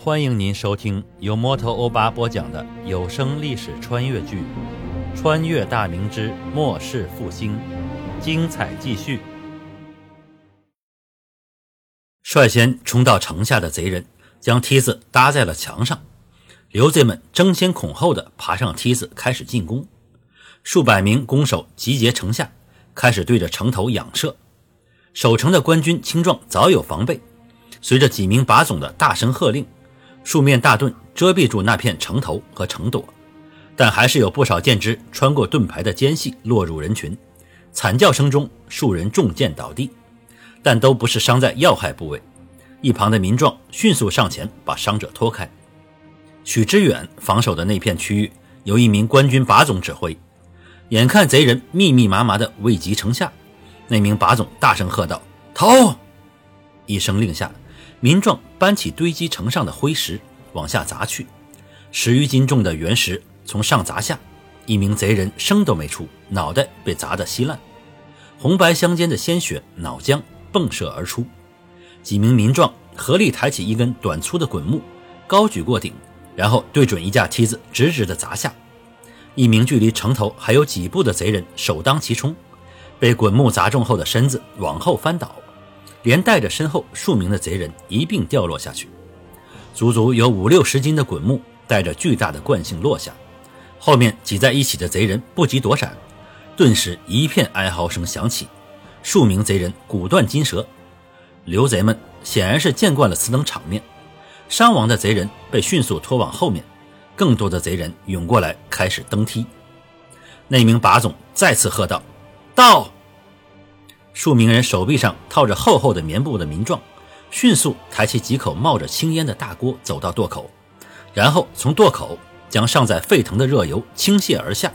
欢迎您收听由摩托欧巴播讲的有声历史穿越剧《穿越大明之末世复兴》，精彩继续。率先冲到城下的贼人将梯子搭在了墙上，刘贼们争先恐后的爬上梯子开始进攻。数百名弓手集结城下，开始对着城头仰射。守城的官军轻壮早有防备，随着几名把总的大声喝令。数面大盾遮蔽住那片城头和城垛，但还是有不少箭支穿过盾牌的间隙落入人群。惨叫声中，数人中箭倒地，但都不是伤在要害部位。一旁的民壮迅速上前把伤者拖开。许知远防守的那片区域由一名官军把总指挥，眼看贼人密密麻麻的围及城下，那名把总大声喝道：“逃！”一声令下。民壮搬起堆积城上的灰石往下砸去，十余斤重的原石从上砸下，一名贼人声都没出，脑袋被砸得稀烂，红白相间的鲜血脑浆迸射而出。几名民壮合力抬起一根短粗的滚木，高举过顶，然后对准一架梯子直直地砸下。一名距离城头还有几步的贼人首当其冲，被滚木砸中后的身子往后翻倒。连带着身后数名的贼人一并掉落下去，足足有五六十斤的滚木带着巨大的惯性落下，后面挤在一起的贼人不及躲闪，顿时一片哀嚎声响起，数名贼人骨断筋折。刘贼们显然是见惯了此等场面，伤亡的贼人被迅速拖往后面，更多的贼人涌过来开始登梯。那名把总再次喝道：“到！”数名人手臂上套着厚厚的棉布的民壮，迅速抬起几口冒着青烟的大锅，走到垛口，然后从垛口将尚在沸腾的热油倾泻而下。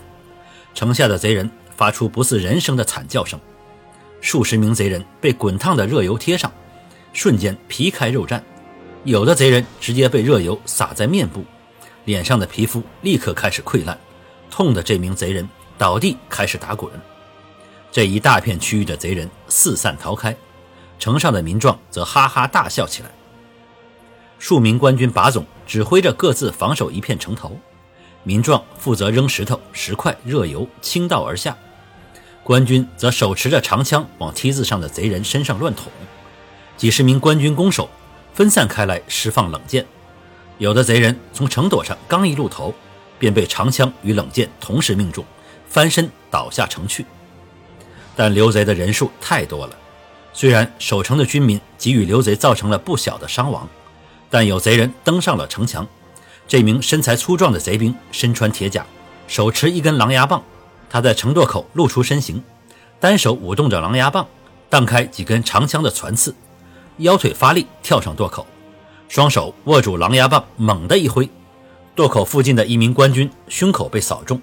城下的贼人发出不似人声的惨叫声，数十名贼人被滚烫的热油贴上，瞬间皮开肉绽。有的贼人直接被热油洒在面部，脸上的皮肤立刻开始溃烂，痛的这名贼人倒地开始打滚。这一大片区域的贼人四散逃开，城上的民壮则哈哈大笑起来。数名官军把总指挥着各自防守一片城头，民壮负责扔石头、石块、热油倾倒而下，官军则手持着长枪往梯子上的贼人身上乱捅。几十名官军弓手分散开来释放冷箭，有的贼人从城垛上刚一露头，便被长枪与冷箭同时命中，翻身倒下城去。但刘贼的人数太多了，虽然守城的军民给予刘贼造成了不小的伤亡，但有贼人登上了城墙。这名身材粗壮的贼兵身穿铁甲，手持一根狼牙棒，他在城垛口露出身形，单手舞动着狼牙棒，荡开几根长枪的攒刺，腰腿发力跳上垛口，双手握住狼牙棒，猛地一挥，垛口附近的一名官军胸口被扫中，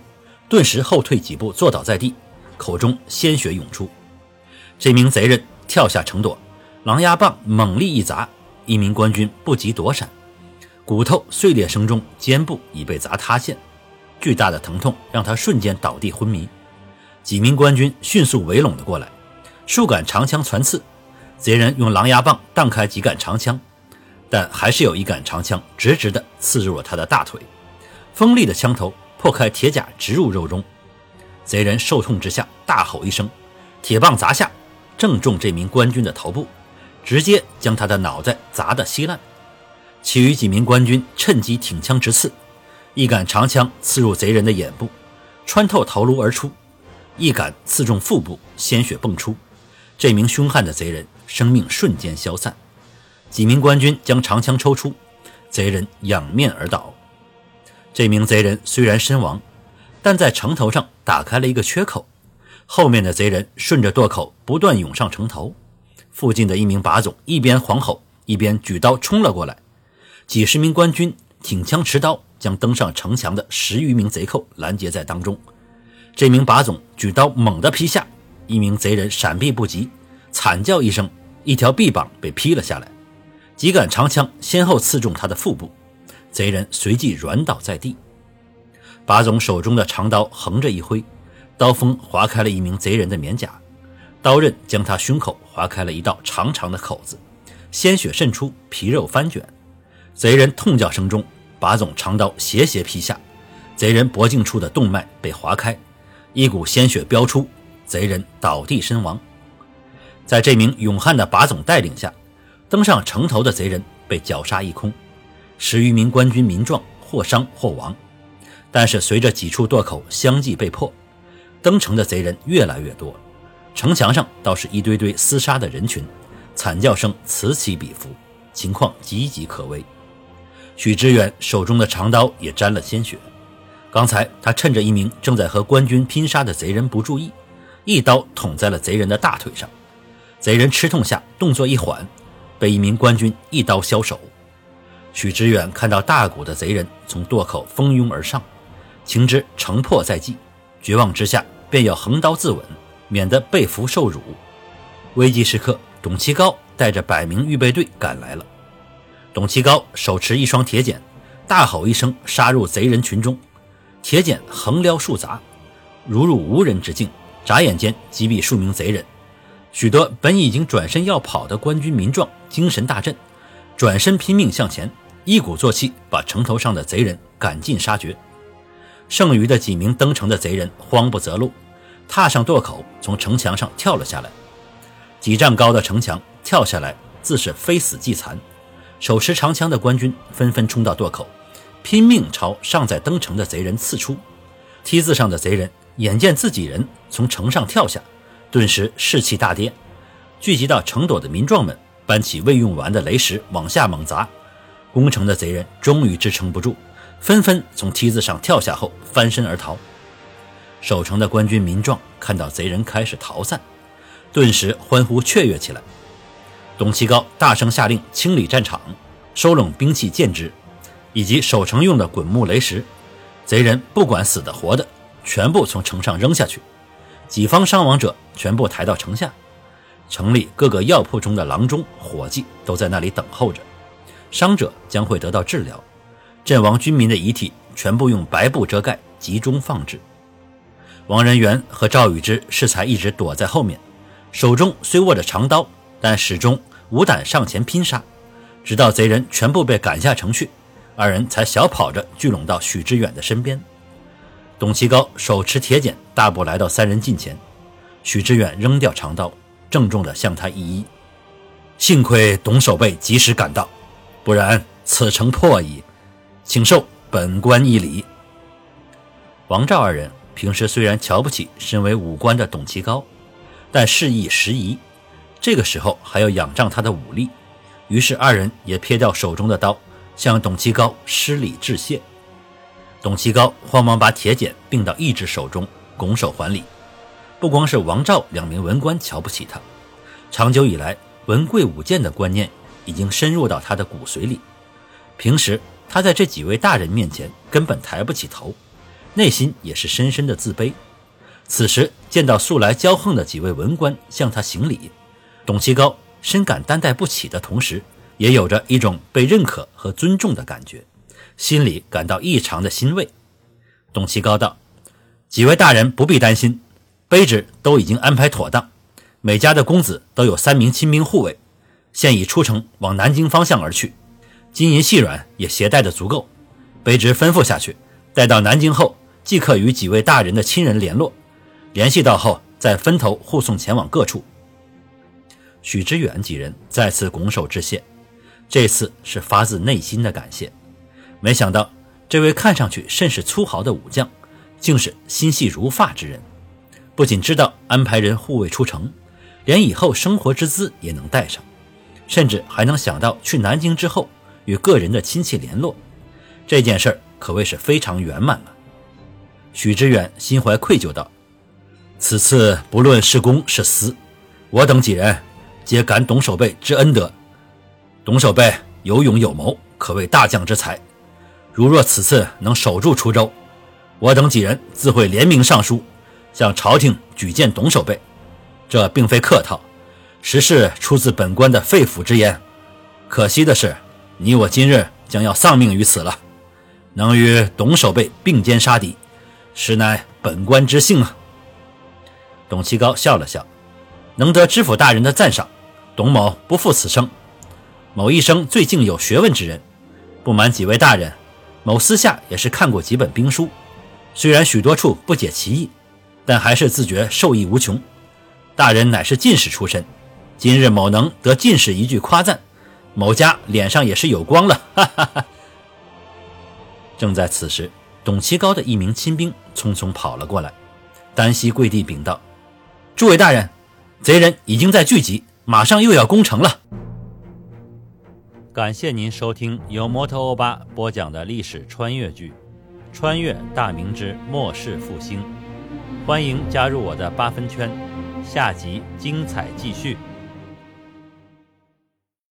顿时后退几步，坐倒在地。口中鲜血涌出，这名贼人跳下城垛，狼牙棒猛力一砸，一名官军不及躲闪，骨头碎裂声中，肩部已被砸塌陷，巨大的疼痛让他瞬间倒地昏迷。几名官军迅速围拢了过来，数杆长枪攒刺，贼人用狼牙棒荡开几杆长枪，但还是有一杆长枪直直地刺入了他的大腿，锋利的枪头破开铁甲，直入肉中。贼人受痛之下大吼一声，铁棒砸下，正中这名官军的头部，直接将他的脑袋砸得稀烂。其余几名官军趁机挺枪直刺，一杆长枪刺入贼人的眼部，穿透头颅而出；一杆刺中腹部，鲜血迸出。这名凶悍的贼人生命瞬间消散。几名官军将长枪抽出，贼人仰面而倒。这名贼人虽然身亡。但在城头上打开了一个缺口，后面的贼人顺着垛口不断涌上城头。附近的一名把总一边狂吼，一边举刀冲了过来。几十名官军挺枪持刀，将登上城墙的十余名贼寇拦截在当中。这名把总举刀猛地劈下，一名贼人闪避不及，惨叫一声，一条臂膀被劈了下来。几杆长枪先后刺中他的腹部，贼人随即软倒在地。把总手中的长刀横着一挥，刀锋划开了一名贼人的面甲，刀刃将他胸口划开了一道长长的口子，鲜血渗出，皮肉翻卷。贼人痛叫声中，把总长刀斜斜劈下，贼人脖颈处的动脉被划开，一股鲜血飙出，贼人倒地身亡。在这名勇悍的把总带领下，登上城头的贼人被绞杀一空，十余名官军民壮或伤或亡。但是随着几处垛口相继被破，登城的贼人越来越多，城墙上倒是一堆堆厮杀的人群，惨叫声此起彼伏，情况岌岌可危。许知远手中的长刀也沾了鲜血。刚才他趁着一名正在和官军拼杀的贼人不注意，一刀捅在了贼人的大腿上。贼人吃痛下动作一缓，被一名官军一刀削手。许知远看到大股的贼人从垛口蜂拥而上，情知城破在即，绝望之下便要横刀自刎，免得被俘受辱。危急时刻，董其高带着百名预备队赶来了。董其高手持一双铁剪，大吼一声，杀入贼人群中。铁剪横撩竖砸，如入无人之境，眨眼间击毙数名贼人。许多本已经转身要跑的官军民壮精神大振，转身拼命向前，一鼓作气把城头上的贼人赶尽杀绝。剩余的几名登城的贼人慌不择路，踏上垛口，从城墙上跳了下来。几丈高的城墙，跳下来自是非死即残。手持长枪的官军纷纷冲到垛口，拼命朝尚在登城的贼人刺出。梯子上的贼人眼见自己人从城上跳下，顿时士气大跌。聚集到城垛的民壮们搬起未用完的雷石往下猛砸。攻城的贼人终于支撑不住，纷纷从梯子上跳下后翻身而逃。守城的官军民壮看到贼人开始逃散，顿时欢呼雀跃起来。董其高大声下令清理战场，收拢兵器剑支，以及守城用的滚木雷石。贼人不管死的活的，全部从城上扔下去。己方伤亡者全部抬到城下。城里各个药铺中的郎中、伙计都在那里等候着。伤者将会得到治疗。阵亡军民的遗体全部用白布遮盖，集中放置。王仁元和赵宇之适才一直躲在后面，手中虽握着长刀，但始终。无胆上前拼杀，直到贼人全部被赶下城去，二人才小跑着聚拢到许知远的身边。董其高手持铁剪，大步来到三人近前。许知远扔掉长刀，郑重地向他一揖：“幸亏董守备及时赶到，不然此城破矣，请受本官一礼。”王赵二人平时虽然瞧不起身为武官的董其高，但事已时移。这个时候还要仰仗他的武力，于是二人也撇掉手中的刀，向董其高施礼致谢。董其高慌忙把铁剪并到一只手中，拱手还礼。不光是王赵两名文官瞧不起他，长久以来文贵武贱的观念已经深入到他的骨髓里。平时他在这几位大人面前根本抬不起头，内心也是深深的自卑。此时见到素来骄横的几位文官向他行礼。董其高深感担待不起的同时，也有着一种被认可和尊重的感觉，心里感到异常的欣慰。董其高道：“几位大人不必担心，卑职都已经安排妥当，每家的公子都有三名亲兵护卫，现已出城往南京方向而去，金银细软也携带的足够。卑职吩咐下去，待到南京后，即刻与几位大人的亲人联络，联系到后再分头护送前往各处。”许知远几人再次拱手致谢，这次是发自内心的感谢。没想到这位看上去甚是粗豪的武将，竟是心细如发之人。不仅知道安排人护卫出城，连以后生活之资也能带上，甚至还能想到去南京之后与个人的亲戚联络。这件事可谓是非常圆满了。许知远心怀愧疚道：“此次不论是公是私，我等几人。”皆感董守备之恩德，董守备有勇有谋，可谓大将之才。如若此次能守住滁州，我等几人自会联名上书，向朝廷举荐董守备。这并非客套，实是出自本官的肺腑之言。可惜的是，你我今日将要丧命于此了。能与董守备并肩杀敌，实乃本官之幸啊。董其高笑了笑，能得知府大人的赞赏。董某不负此生，某一生最敬有学问之人，不瞒几位大人，某私下也是看过几本兵书，虽然许多处不解其意，但还是自觉受益无穷。大人乃是进士出身，今日某能得进士一句夸赞，某家脸上也是有光了。哈哈哈。正在此时，董其高的一名亲兵匆匆跑了过来，单膝跪地禀道：“诸位大人，贼人已经在聚集，马上又要攻城了。”感谢您收听由摩托欧巴播讲的历史穿越剧《穿越大明之末世复兴》，欢迎加入我的八分圈，下集精彩继续。